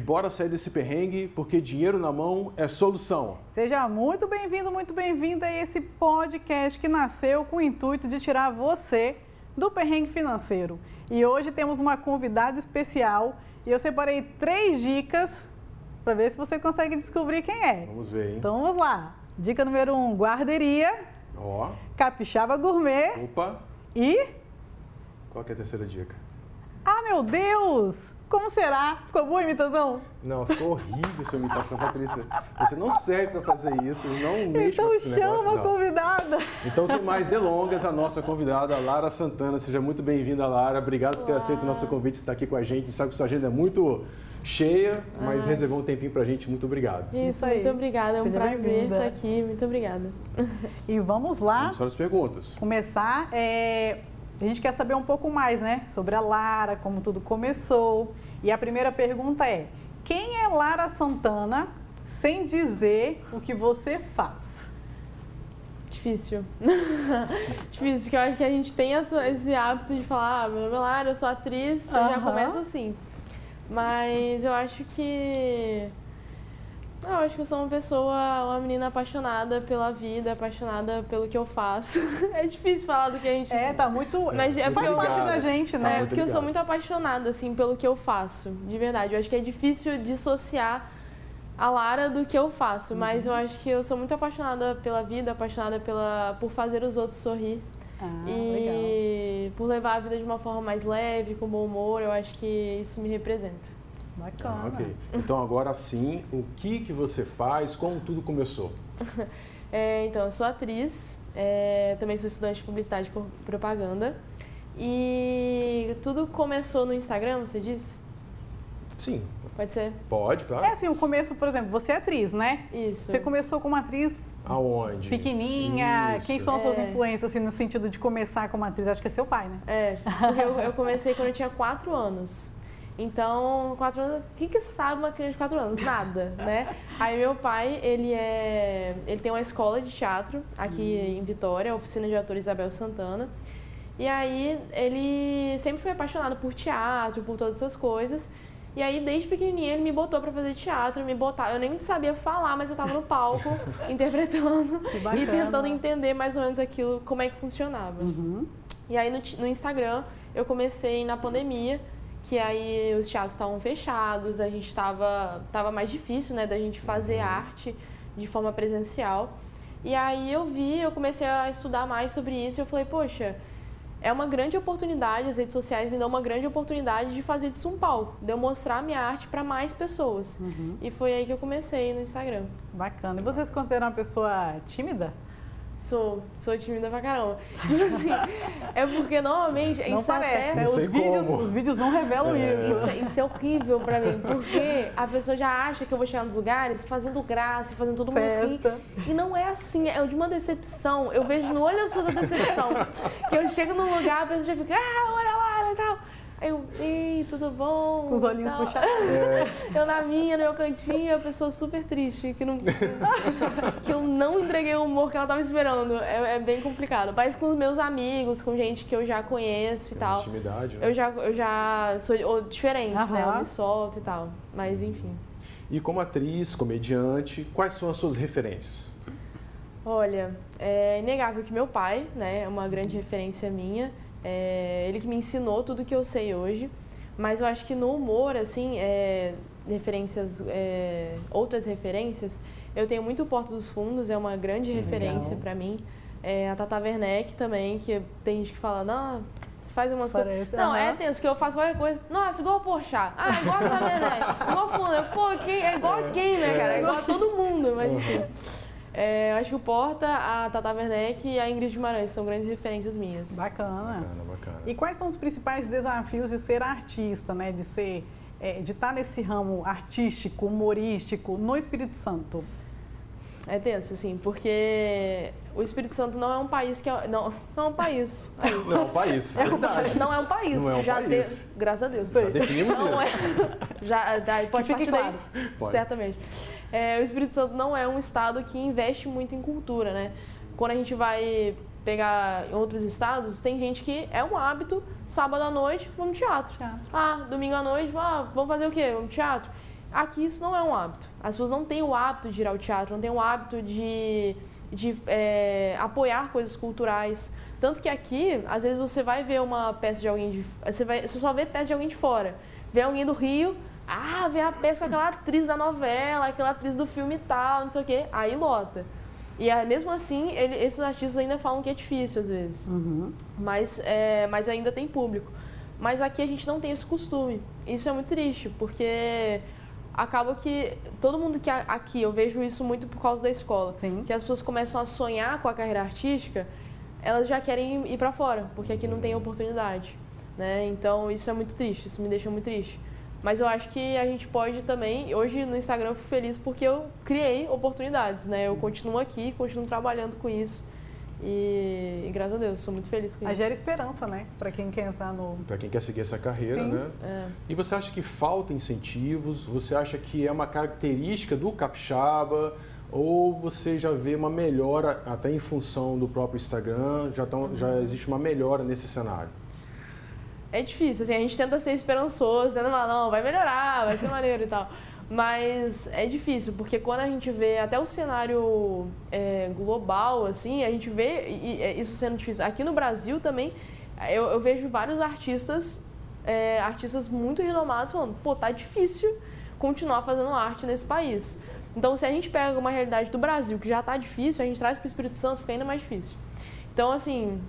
e bora sair desse perrengue porque dinheiro na mão é solução. Seja muito bem-vindo, muito bem-vinda a esse podcast que nasceu com o intuito de tirar você do perrengue financeiro. E hoje temos uma convidada especial e eu separei três dicas para ver se você consegue descobrir quem é. Vamos ver, hein? Então vamos lá. Dica número um, guarderia. Ó. Capixaba gourmet. Opa. E? Qual é a terceira dica? Ah, meu Deus! Como será? Ficou boa a imitação? Não, ficou horrível sua imitação, Patrícia. Você não serve para fazer isso, não mexe então com esse negócio. Então chama a convidada. Então, sem mais delongas, a nossa convidada, Lara Santana. Seja muito bem-vinda, Lara. Obrigado por ter aceito o nosso convite, estar aqui com a gente. A gente sabe que sua agenda é muito cheia, mas Ai. reservou um tempinho pra gente. Muito obrigado. Isso, muito obrigada. É um Seja prazer estar aqui. Muito obrigada. E vamos lá. Vamos para as perguntas. Começar. É... A gente quer saber um pouco mais, né? Sobre a Lara, como tudo começou. E a primeira pergunta é: quem é Lara Santana sem dizer o que você faz? Difícil. Difícil, porque eu acho que a gente tem essa, esse hábito de falar, ah, meu nome é Lara, eu sou atriz, eu já começo assim. Mas eu acho que eu acho que eu sou uma pessoa, uma menina apaixonada pela vida, apaixonada pelo que eu faço. é difícil falar do que a gente. É, tá muito. Mas é porque parte da gente, né? Tá é porque eu sou muito apaixonada, assim, pelo que eu faço. De verdade. Eu acho que é difícil dissociar a Lara do que eu faço. Uhum. Mas eu acho que eu sou muito apaixonada pela vida, apaixonada pela, por fazer os outros sorrir. Ah, e legal. por levar a vida de uma forma mais leve, com bom humor, eu acho que isso me representa. Bacana. Ah, ok. Então agora sim, o que, que você faz? Como tudo começou? é, então, eu sou atriz, é, também sou estudante de publicidade e propaganda. E tudo começou no Instagram, você disse? Sim. Pode ser? Pode, claro. É assim, o começo, por exemplo, você é atriz, né? Isso. Você começou como atriz Aonde? Pequenininha. Isso. Quem são é. influências, assim, no sentido de começar como atriz? Acho que é seu pai, né? É, porque eu, eu comecei quando eu tinha quatro anos. Então, quatro anos, o que, que sabe uma criança de quatro anos? Nada, né? Aí meu pai, ele é. Ele tem uma escola de teatro aqui hum. em Vitória, a oficina de ator Isabel Santana. E aí ele sempre foi apaixonado por teatro, por todas essas coisas. E aí, desde pequenininha, ele me botou para fazer teatro, me botar. Eu nem sabia falar, mas eu tava no palco, interpretando e tentando entender mais ou menos aquilo, como é que funcionava. Uhum. E aí, no, no Instagram, eu comecei na pandemia que aí os teatros estavam fechados, a gente estava tava mais difícil, né, da gente fazer uhum. arte de forma presencial. E aí eu vi, eu comecei a estudar mais sobre isso e eu falei, poxa, é uma grande oportunidade, as redes sociais me dão uma grande oportunidade de fazer disso um palco, de eu mostrar minha arte para mais pessoas. Uhum. E foi aí que eu comecei no Instagram. Bacana. E você se considera uma pessoa tímida? Sou, sou tímida pra caramba. Tipo assim, é porque normalmente. Não isso parece, até... né? Os vídeos, os vídeos não revelam é. isso. Isso, é, isso é horrível pra mim, porque a pessoa já acha que eu vou chegar nos lugares fazendo graça, fazendo todo mundo Festa. rir. E não é assim, é de uma decepção. Eu vejo no olho das pessoas a decepção. que eu chego num lugar, a pessoa já fica, ah, olha lá e tal. Eu, ei, tudo bom? Com os olhinhos puxados. É. Eu na minha, no meu cantinho, a pessoa super triste, que, não, que eu não entreguei o humor que ela tava esperando. É, é, bem complicado. Mas com os meus amigos, com gente que eu já conheço e Tem tal. Intimidade, né? Eu já, eu já sou diferente, Aham. né? Eu me solto e tal. Mas enfim. E como atriz, comediante, quais são as suas referências? Olha, é inegável que meu pai, né, é uma grande referência minha. É, ele que me ensinou tudo que eu sei hoje. Mas eu acho que no humor, assim, é, referências, é, outras referências, eu tenho muito o Porto dos Fundos, é uma grande referência para mim. É, a Tata Werneck também, que tem gente que fala, não, você faz umas coisas. Não, é tenso, que eu faço qualquer coisa. Nossa, igual o Porchat. Ah, igual a Tata Werneck. igual Fundo. Pô, quem, é igual a quem, né, cara? É igual a todo mundo, mas enfim. É, acho que o Porta, a Tata Werneck e a Ingrid Guimarães são grandes referências minhas. Bacana. Bacana, bacana. E quais são os principais desafios de ser artista, né? De ser, é, de estar nesse ramo artístico, humorístico no Espírito Santo? É tenso, assim, porque o Espírito Santo não é um país que é, não, não é um país. Aí. Não é um país, é verdade. Não é um país. Não é um já país. De, graças a Deus. Já definimos não isso. É, já, daí pode Fique partir claro. daí, Pode. certamente. É, o Espírito Santo não é um estado que investe muito em cultura, né? Quando a gente vai pegar em outros estados, tem gente que é um hábito, sábado à noite, vamos no teatro. Teatro. Ah, domingo à noite, ah, vamos fazer o quê? Vamos no teatro. Aqui isso não é um hábito. As pessoas não têm o hábito de ir ao teatro, não têm o hábito de, de é, apoiar coisas culturais. Tanto que aqui, às vezes você vai ver uma peça de alguém de. Você, vai, você só vê peça de alguém de fora. Vê alguém do Rio, ah, vê a peça com aquela atriz da novela, aquela atriz do filme e tal, não sei o quê. Aí lota. E mesmo assim, ele, esses artistas ainda falam que é difícil às vezes. Uhum. Mas, é, mas ainda tem público. Mas aqui a gente não tem esse costume. Isso é muito triste, porque acaba que todo mundo que aqui, eu vejo isso muito por causa da escola, Sim. que as pessoas começam a sonhar com a carreira artística, elas já querem ir para fora, porque aqui não tem oportunidade, né? Então isso é muito triste, isso me deixa muito triste. Mas eu acho que a gente pode também, hoje no Instagram eu fico feliz porque eu criei oportunidades, né? Eu continuo aqui, continuo trabalhando com isso. E, e, graças a Deus, sou muito feliz com a isso. gera esperança, né? Para quem quer entrar no. Para quem quer seguir essa carreira, Sim. né? É. E você acha que falta incentivos? Você acha que é uma característica do capixaba? Ou você já vê uma melhora, até em função do próprio Instagram, já, tão, já existe uma melhora nesse cenário? É difícil, assim, a gente tenta ser esperançoso, tenta falar, não, vai melhorar, vai ser maneiro e tal. Mas é difícil, porque quando a gente vê até o cenário é, global, assim, a gente vê é, isso sendo difícil. Aqui no Brasil também, eu, eu vejo vários artistas, é, artistas muito renomados falando, pô, tá difícil continuar fazendo arte nesse país. Então, se a gente pega uma realidade do Brasil que já tá difícil, a gente traz para o Espírito Santo, fica ainda mais difícil. Então, assim,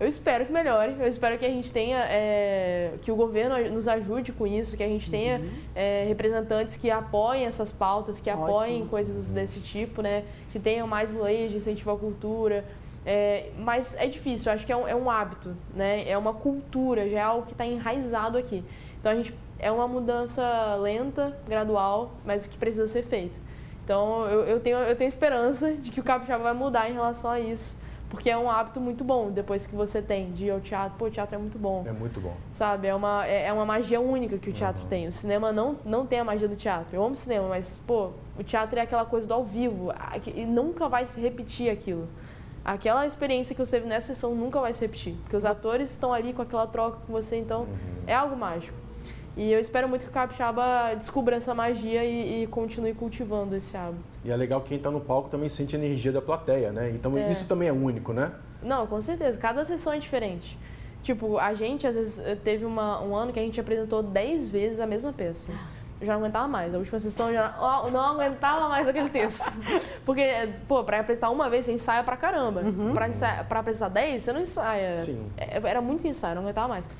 eu espero que melhore, eu espero que a gente tenha, é, que o governo nos ajude com isso, que a gente tenha uhum. é, representantes que apoiem essas pautas, que apoiem Ótimo. coisas desse tipo, né? Que tenham mais leis de incentivo à cultura. É, mas é difícil, eu acho que é um, é um, hábito, né? É uma cultura, já é algo que está enraizado aqui. Então a gente é uma mudança lenta, gradual, mas que precisa ser feita. Então eu, eu, tenho, eu tenho esperança de que o capixaba vai mudar em relação a isso. Porque é um hábito muito bom depois que você tem de ir ao teatro. Pô, o teatro é muito bom. É muito bom. Sabe? É uma, é, é uma magia única que o teatro uhum. tem. O cinema não, não tem a magia do teatro. Eu amo cinema, mas, pô, o teatro é aquela coisa do ao vivo. E nunca vai se repetir aquilo. Aquela experiência que você teve nessa sessão nunca vai se repetir. Porque os atores estão ali com aquela troca com você, então uhum. é algo mágico. E eu espero muito que o capixaba descubra essa magia e, e continue cultivando esse hábito. E é legal que quem está no palco também sente a energia da plateia, né? Então é. isso também é único, né? Não, com certeza. Cada sessão é diferente. Tipo, a gente, às vezes, eh, teve uma, um ano que a gente apresentou 10 vezes a mesma peça. Eu já não aguentava mais. A última sessão eu já oh, não aguentava mais aquele texto. Porque, pô, pra apresentar uma vez, você ensaia pra caramba. Uhum. Pra, ensaia, pra apresentar 10, você não ensaia. Sim. É, era muito ensaio, não aguentava mais.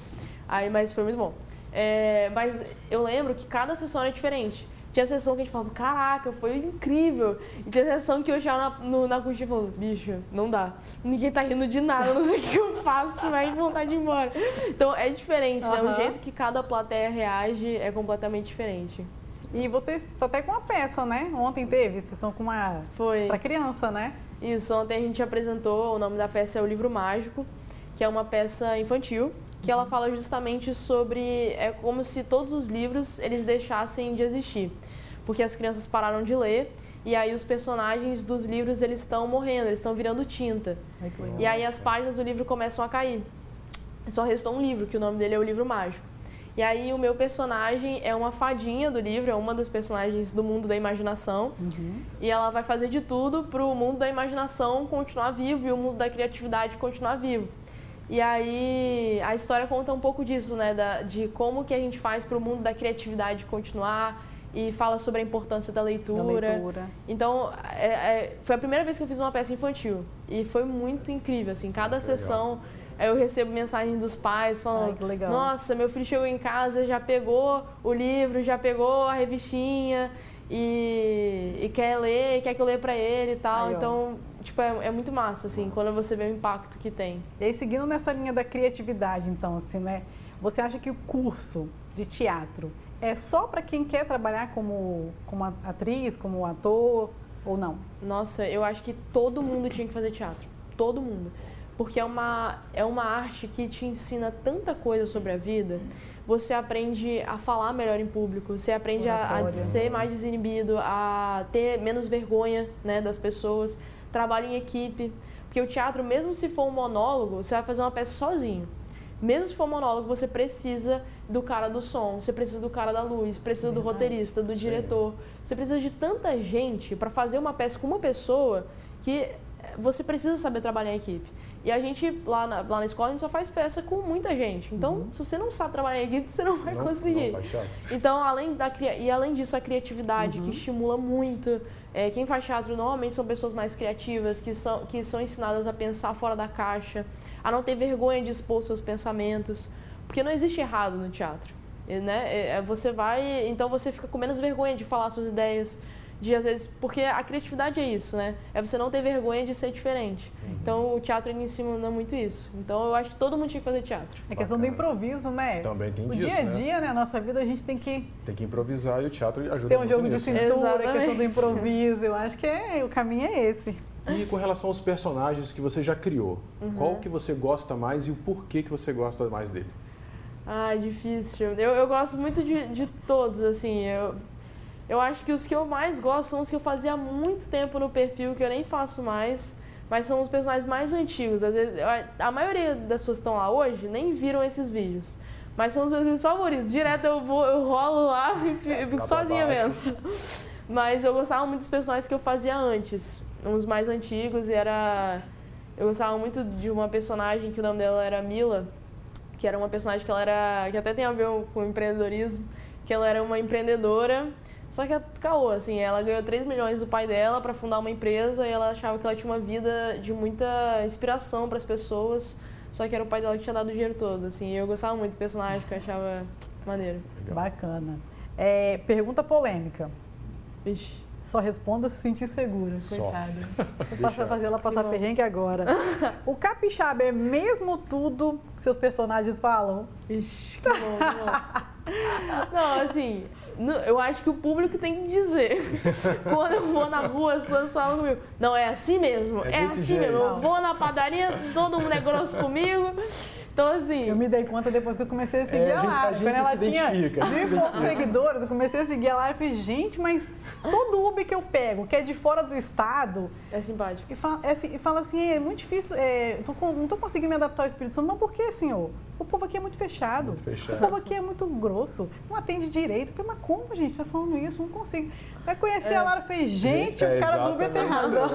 Aí, mas foi muito bom. É, mas eu lembro que cada sessão era diferente. Tinha sessão que a gente falava, caraca, foi incrível. E tinha sessão que eu chegava na, no, na coxinha e falava, bicho, não dá. Ninguém tá rindo de nada, não sei o que eu faço, vai vontade de ir embora. Então é diferente, uhum. né? O jeito que cada plateia reage é completamente diferente. E vocês estão até com uma peça, né? Ontem teve, sessão com uma. Foi. Pra criança, né? Isso, ontem a gente apresentou, o nome da peça é O Livro Mágico, que é uma peça infantil que ela fala justamente sobre é como se todos os livros eles deixassem de existir, porque as crianças pararam de ler e aí os personagens dos livros eles estão morrendo, eles estão virando tinta. Ai, e aí as páginas do livro começam a cair. Só restou um livro, que o nome dele é o livro mágico. E aí o meu personagem é uma fadinha do livro, é uma das personagens do mundo da imaginação. Uhum. E ela vai fazer de tudo para o mundo da imaginação continuar vivo e o mundo da criatividade continuar vivo. E aí a história conta um pouco disso, né? Da, de como que a gente faz para o mundo da criatividade continuar e fala sobre a importância da leitura. Da leitura. Então, é, é, foi a primeira vez que eu fiz uma peça infantil e foi muito incrível, assim, cada sessão eu recebo mensagem dos pais falando, Ai, nossa, meu filho chegou em casa, já pegou o livro, já pegou a revistinha e, e quer ler, quer que eu leia para ele e tal. Ai, então, tipo, é, é, muito massa, assim, Nossa. quando você vê o impacto que tem. E aí, seguindo nessa linha da criatividade, então, assim, né? Você acha que o curso de teatro é só para quem quer trabalhar como, como atriz, como ator, ou não? Nossa, eu acho que todo mundo tinha que fazer teatro. Todo mundo. Porque é uma, é uma arte que te ensina tanta coisa sobre a vida. Você aprende a falar melhor em público, você aprende a, a ser mais desinibido, a ter menos vergonha né, das pessoas trabalho em equipe. Porque o teatro, mesmo se for um monólogo, você vai fazer uma peça sozinho. Mesmo se for monólogo, você precisa do cara do som, você precisa do cara da luz, precisa do roteirista, do diretor. Você precisa de tanta gente para fazer uma peça com uma pessoa que você precisa saber trabalhar em equipe. E a gente, lá na, lá na escola, a gente só faz peça com muita gente. Então, uhum. se você não sabe trabalhar em equipe, você não vai não, conseguir. Não então, além da, e além disso, a criatividade, uhum. que estimula muito. É, quem faz teatro normalmente são pessoas mais criativas, que são, que são ensinadas a pensar fora da caixa, a não ter vergonha de expor seus pensamentos. Porque não existe errado no teatro. Né? É, é, você vai, então você fica com menos vergonha de falar suas ideias, de às vezes, porque a criatividade é isso, né? É você não ter vergonha de ser diferente. Uhum. Então o teatro ele ensina muito isso. Então eu acho que todo mundo tinha que fazer teatro. É questão do improviso, né? Também tem o disso, dia a dia, né? né? A nossa vida a gente tem que tem que improvisar e o teatro ajuda Tem um jogo nisso, de né? cintura, né? a questão do improviso. Eu acho que é, o caminho é esse. E com relação aos personagens que você já criou, uhum. qual que você gosta mais e o porquê que você gosta mais dele? Ah, difícil. Eu, eu gosto muito de, de todos, assim. Eu, eu acho que os que eu mais gosto são os que eu fazia há muito tempo no perfil, que eu nem faço mais, mas são os personagens mais antigos. Às vezes, a maioria das pessoas que estão lá hoje nem viram esses vídeos. Mas são os meus vídeos favoritos. Direto eu vou, eu rolo lá e fico sozinha mesmo. Mas eu gostava muito dos personagens que eu fazia antes. Uns mais antigos e era. Eu gostava muito de uma personagem que o nome dela era Mila, que era uma personagem que ela era. que até tem a ver com empreendedorismo, que ela era uma empreendedora só que a caô, assim, ela ganhou 3 milhões do pai dela para fundar uma empresa e ela achava que ela tinha uma vida de muita inspiração para as pessoas. Só que era o pai dela que tinha dado o dinheiro todo, assim. E eu gostava muito do personagem, que eu achava maneiro. Legal. Bacana. É, pergunta polêmica. Vixe. Só responda se sentir segura, Só. coitada. Vou fazer ela passar perrengue agora. O capixaba é mesmo tudo que seus personagens falam? Ixi, que bom, que bom. Não, assim, eu acho que o público tem que dizer. Quando eu vou na rua, as pessoas falam comigo. Não, é assim mesmo. É, é assim jeito. mesmo. Eu vou na padaria, todo mundo é grosso comigo. Então, assim. Eu me dei conta depois que eu comecei a seguir é, a, a Lara. Quando ela tinha mil seguidores, eu comecei a seguir a Lara e falei, gente, mas todo Uber que eu pego, que é de fora do estado. É simpático. E fala, é, e fala assim, é muito difícil, é, tô, não estou conseguindo me adaptar ao Espírito Santo, mas por que, senhor? O povo aqui é muito fechado. Muito fechado. O povo aqui é muito grosso, não atende direito. Eu falei, mas como, gente, tá falando isso? Não consigo. Vai conhecer é. a Lara e falei, gente, gente o cara do Uber tem razão.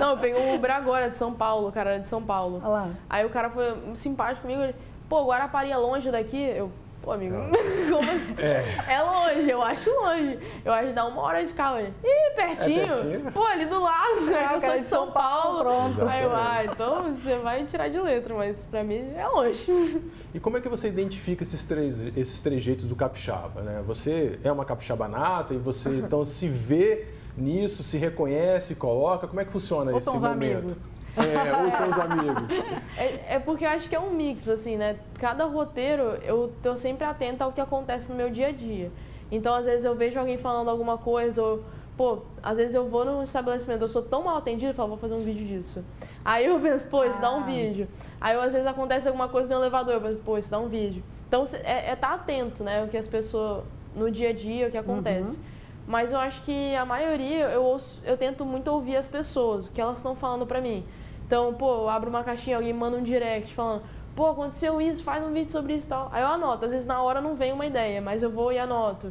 Não, eu peguei um Uber agora de São Paulo, o cara era de São Paulo. Olha lá. Aí o cara foi simpático comigo, ele, pô, Guarapari é longe daqui? Eu, Pô, amigo, como assim? É. é. longe, eu acho longe. Eu acho que dá uma hora de carro. Ih, pertinho. É pertinho. Pô, ali do lado, né? Eu sou de São, São Paulo. Paulo. Pronto. Aí eu, ah, então você vai tirar de letra, mas pra mim é longe. E como é que você identifica esses três, esses três jeitos do capixaba, né? Você é uma capixaba nata e você então se vê nisso, se reconhece, coloca. Como é que funciona Ou esse momento? Amigos. É, ou seus amigos. É, é, porque eu acho que é um mix, assim, né? Cada roteiro eu tô sempre atenta ao que acontece no meu dia a dia. Então, às vezes, eu vejo alguém falando alguma coisa, ou, pô, às vezes eu vou num estabelecimento, eu sou tão mal atendido, eu falo, vou fazer um vídeo disso. Aí eu penso, pô, isso ah. dá um ah. vídeo. Aí, às vezes, acontece alguma coisa no elevador, eu penso, pô, isso dá um vídeo. Então, é, é estar tá atento, né? O que as pessoas, no dia a dia, o que acontece. Uhum. Mas eu acho que a maioria, eu, ouço, eu tento muito ouvir as pessoas, o que elas estão falando pra mim. Então, pô, eu abro uma caixinha, alguém manda um direct falando, pô, aconteceu isso, faz um vídeo sobre isso e tal. Aí eu anoto. Às vezes na hora não vem uma ideia, mas eu vou e anoto.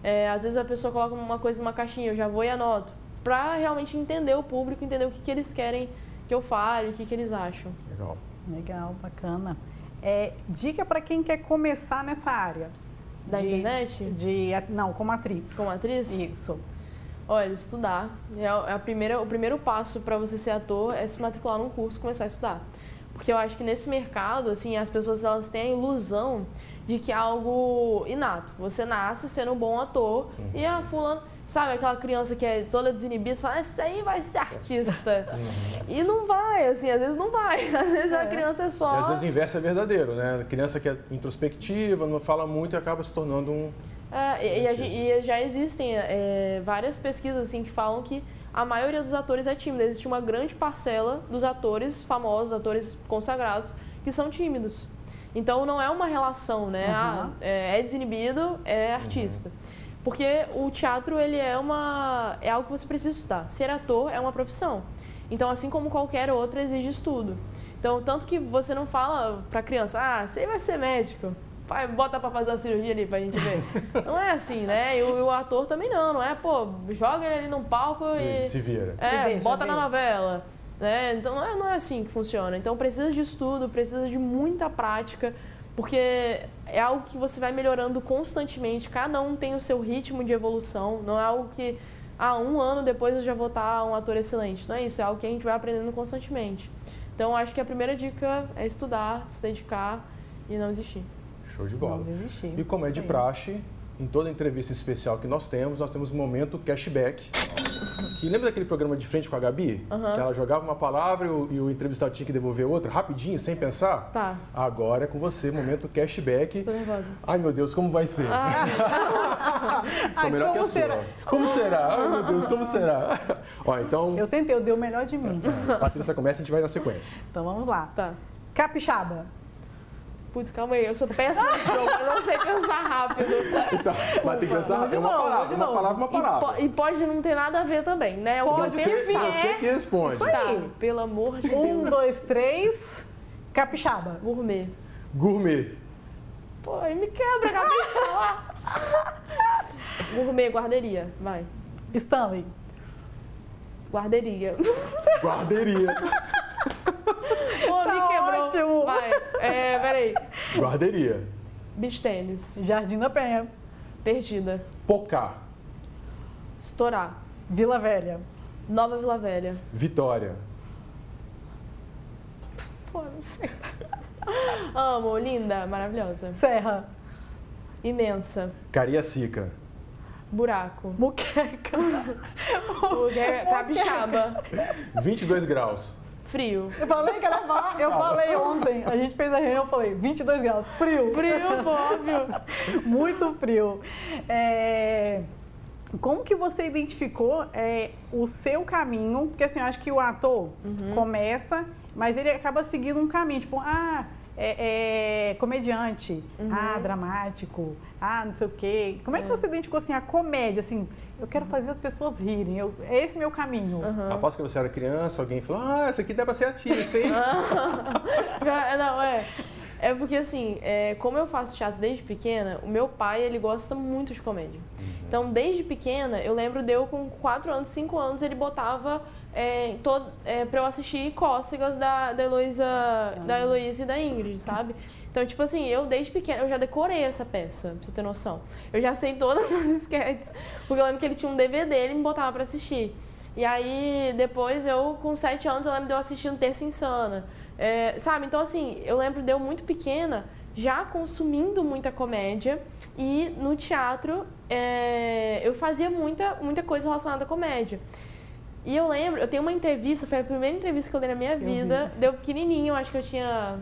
É, às vezes a pessoa coloca uma coisa numa caixinha, eu já vou e anoto. Pra realmente entender o público, entender o que, que eles querem que eu fale, o que, que eles acham. Legal. Legal, bacana. É, dica para quem quer começar nessa área. Da de, internet? De, não, como atriz. Como atriz? Isso. Olha, estudar. É, a primeira, o primeiro passo para você ser ator é se matricular num curso e começar a estudar. Porque eu acho que nesse mercado, assim, as pessoas elas têm a ilusão de que é algo inato. Você nasce sendo um bom ator uhum. e a fulano, sabe, aquela criança que é toda desinibida, você fala, esse aí vai ser artista. Uhum. E não vai, assim, às vezes não vai. Às vezes é. a criança é só. E às vezes o inverso é verdadeiro, né? A criança que é introspectiva, não fala muito e acaba se tornando um é, e, e, e, já existem é, várias pesquisas assim, que falam que a maioria dos atores é tímida. Existe uma grande parcela dos atores famosos, atores consagrados, que são tímidos. Então não é uma relação, né? Uhum. Ah, é, é, desinibido, é artista. Uhum. Porque o teatro ele é uma é algo que você precisa estudar. Ser ator é uma profissão. Então assim como qualquer outra exige estudo. Então, tanto que você não fala pra criança, ah, você vai ser médico. Pai, bota pra fazer a cirurgia ali pra gente ver. não é assim, né? E o, o, ator também não, não é, pô, joga ele ali num palco e. Se vira. É, deixa, bota na novela. Né? Então não é, não é assim que funciona. Então precisa de estudo, precisa de muita prática, porque é algo que você vai melhorando constantemente. Cada um tem o seu ritmo de evolução. Não é algo que, ah, um ano depois eu já vou estar um ator excelente. Não é isso, é algo que a gente vai aprendendo constantemente. Então acho que a primeira dica é estudar, se dedicar e não desistir. Show de bola. E como é de praxe, em toda entrevista especial que nós temos, nós temos um momento cashback. Que lembra daquele programa de frente com a Gabi? Uhum. Que ela jogava uma palavra e o, e o, entrevistado tinha que devolver outra, rapidinho, sem pensar? Tá. Agora é com você, momento cashback. Tô nervosa. Ai, meu Deus, como vai ser? Ah. Ficou melhor que a será? sua. Como será? Ai, meu Deus, como será? Ó, então... Eu tentei, eu dei o melhor de mim. Patrícia começa, a gente vai na sequência. Então vamos lá. Tá. Capixaba. Putz, calma aí, eu sou péssima de jogo, eu não sei pensar rápido. Então, mas tem que pensar é uma palavra, uma palavra, uma palavra. E, pode não ter nada a ver também, né? O pode ser você que responde. Tá, pelo amor de Deus. Um, dois, três, capixaba. Gourmet. Gourmet. Pô, aí me quebra, acabei de falar. Gourmet, guarderia, vai. Stanley. Guarderia. Guarderia. Pô, tá me quebrou. Ótimo. Vai. É, peraí. Guarderia. Beach tênis. Jardim da Penha. Perdida. Pocá. Estourar. Vila Velha. Nova Vila Velha. Vitória. Pô, não sei. Amo, linda, maravilhosa. Serra. Imensa. Cariacica. Buraco. Muqueca. Muqueca. Capixaba. 22 graus. Frio. Eu falei que ela falar, eu falei ontem, a gente fez a reunião, eu falei 22 graus, frio. Frio, óbvio. Muito frio. É... Como que você identificou é, o seu caminho? Porque assim, eu acho que o ator uhum. começa, mas ele acaba seguindo um caminho, tipo, ah, é, é comediante, uhum. ah, dramático, ah, não sei o quê. Como é que é. você identificou assim a comédia, assim, eu quero fazer as pessoas rirem, eu, é esse meu caminho. Uhum. Após que você era criança, alguém falou, ah, essa aqui deve ser artista, hein? não, é. É porque assim, é, como eu faço teatro desde pequena, o meu pai, ele gosta muito de comédia. Uhum. Então, desde pequena, eu lembro de eu com 4 anos, 5 anos, ele botava é, é, pra eu assistir cócegas da, da Heloísa, da Heloísa e da Ingrid, sabe? Então, tipo assim, eu desde pequena, eu já decorei essa peça, pra você ter noção. Eu já sei todas as sketches, porque eu lembro que ele tinha um DVD e ele me botava pra assistir. E aí, depois, eu, com sete anos, eu lembro de eu assistindo Terça Insana. É, sabe? Então, assim, eu lembro de eu muito pequena, já consumindo muita comédia. E no teatro, é, eu fazia muita, muita coisa relacionada à comédia. E eu lembro, eu tenho uma entrevista, foi a primeira entrevista que eu dei na minha vida. Deu pequenininho, acho que eu tinha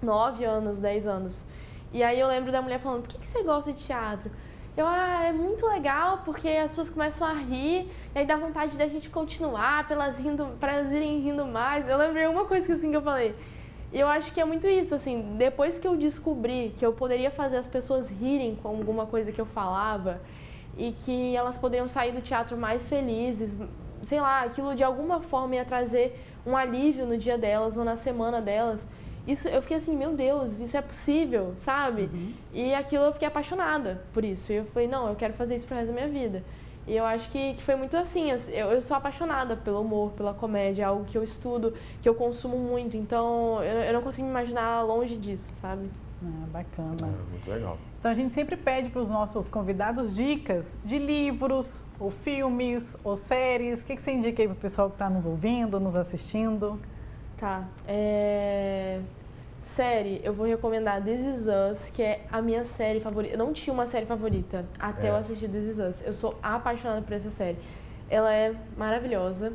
9 anos, 10 anos. E aí eu lembro da mulher falando: por que, que você gosta de teatro? Eu, ah, é muito legal porque as pessoas começam a rir e aí dá vontade da gente continuar para elas, rindo, pra elas irem rindo mais. Eu lembrei uma coisa que, assim, que eu falei. E eu acho que é muito isso, assim, depois que eu descobri que eu poderia fazer as pessoas rirem com alguma coisa que eu falava e que elas poderiam sair do teatro mais felizes, sei lá, aquilo de alguma forma ia trazer um alívio no dia delas ou na semana delas isso, eu fiquei assim, meu Deus, isso é possível, sabe? Uhum. E aquilo eu fiquei apaixonada por isso. E eu falei, não, eu quero fazer isso pro resto da minha vida. E eu acho que, que foi muito assim, eu, eu, sou apaixonada pelo humor, pela comédia, é algo que eu estudo, que eu consumo muito. Então, eu, eu não consigo me imaginar longe disso, sabe? Ah, bacana. É, muito legal. Então a gente sempre pede para os nossos convidados dicas de livros, ou filmes, ou séries. O que, que você indica aí para o pessoal que está nos ouvindo, nos assistindo? Tá. É... Série, eu vou recomendar This Is Us, que é a minha série favorita. Eu não tinha uma série favorita até é. eu assistir This Is Us. Eu sou apaixonada por essa série. Ela é maravilhosa.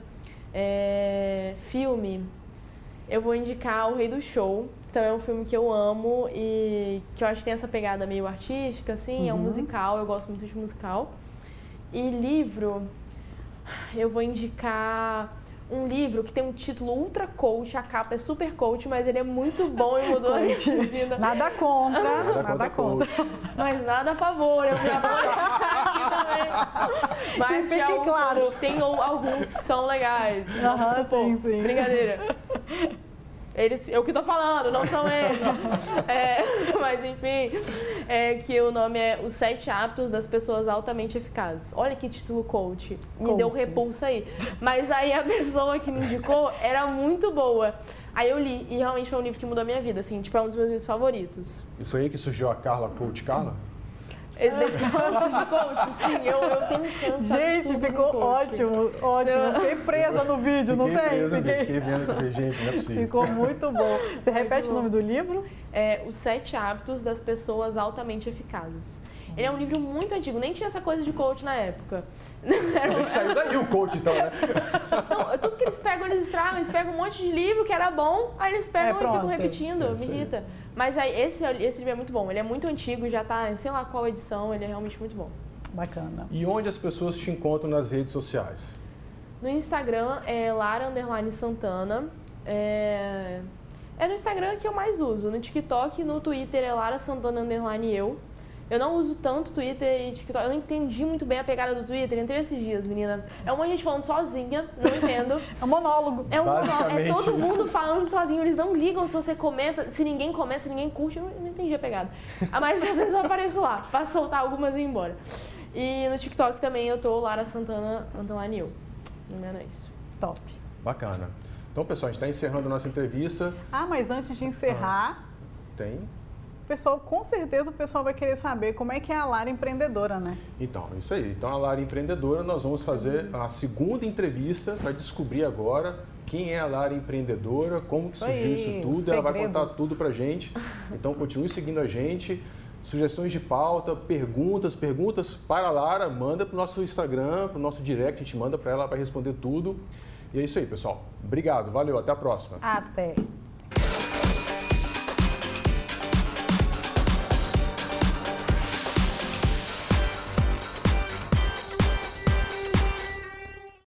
É... Filme, eu vou indicar O Rei do Show, também é um filme que eu amo e que eu acho que tem essa pegada meio artística, assim, uhum. é um uhum. musical, eu gosto muito de musical. E livro, eu vou indicar um livro que tem um título ultra coach, a capa é super coach, mas ele é muito bom e mudou a minha vida. Nada contra, nada, nada contra. Mas nada a favor, eu já vou aqui também. Mas que fique claro. Tem alguns que são legais. Aham, sim, sim. Brincadeira. Eles, eu que tô falando, não são eles. é, mas enfim, é que o nome é Os Sete Hábitos das Pessoas Altamente Eficazes. Olha que título coach. Me coach. deu repulsa aí. Mas aí a pessoa que me indicou era muito boa. Aí eu li e realmente foi um livro que mudou a minha vida, assim, tipo, é um dos meus livros favoritos. E foi aí que surgiu a Carla Coach Carla? Desse ranço de coach, sim, eu, eu tenho um Gente, ficou ótimo, ótimo. Eu... Fiquei presa no vídeo, não tem? Presa, fiquei... fiquei vendo que gente, não é possível. Ficou muito bom. Você repete o nome do livro? É Os Sete Hábitos das Pessoas Altamente Eficazes. Ele é um livro muito antigo, nem tinha essa coisa de coach na época. Era um... Saiu daí o coach, então, né? Não, tudo que eles pegam, eles estragam, eles pegam um monte de livro que era bom, aí eles pegam é, e ficam repetindo, é me irrita. Mas aí, esse, esse livro é muito bom, ele é muito antigo, já tá em sei lá qual edição, ele é realmente muito bom. Bacana. E onde as pessoas te encontram nas redes sociais? No Instagram é Lara Underline Santana. É... é no Instagram que eu mais uso. No TikTok e no Twitter é Lara Santana Underline Eu. Eu não uso tanto Twitter e TikTok. Eu não entendi muito bem a pegada do Twitter. Entrei esses dias, menina. É uma gente falando sozinha, não entendo. é um monólogo. É um monólogo. É todo mundo falando sozinho. Eles não ligam se você comenta, se ninguém comenta, se ninguém curte. Eu não entendi a pegada. Ah, mas às vezes eu apareço lá, pra soltar algumas e ir embora. E no TikTok também eu tô Lara Santana Underline Eu. Não é isso. Top. Bacana. Então, pessoal, a gente está encerrando a nossa entrevista. Ah, mas antes de encerrar. Ah, tem? O pessoal, com certeza, o pessoal vai querer saber como é que é a Lara empreendedora, né? Então, isso aí. Então, a Lara empreendedora, nós vamos fazer a segunda entrevista para descobrir agora quem é a Lara empreendedora, como que surgiu aí, isso tudo. Segredos. Ela vai contar tudo para gente. Então, continue seguindo a gente. Sugestões de pauta, perguntas, perguntas para a Lara, manda para o nosso Instagram, para o nosso direct, a gente manda para ela, vai responder tudo. E é isso aí, pessoal. Obrigado, valeu, até a próxima. Até.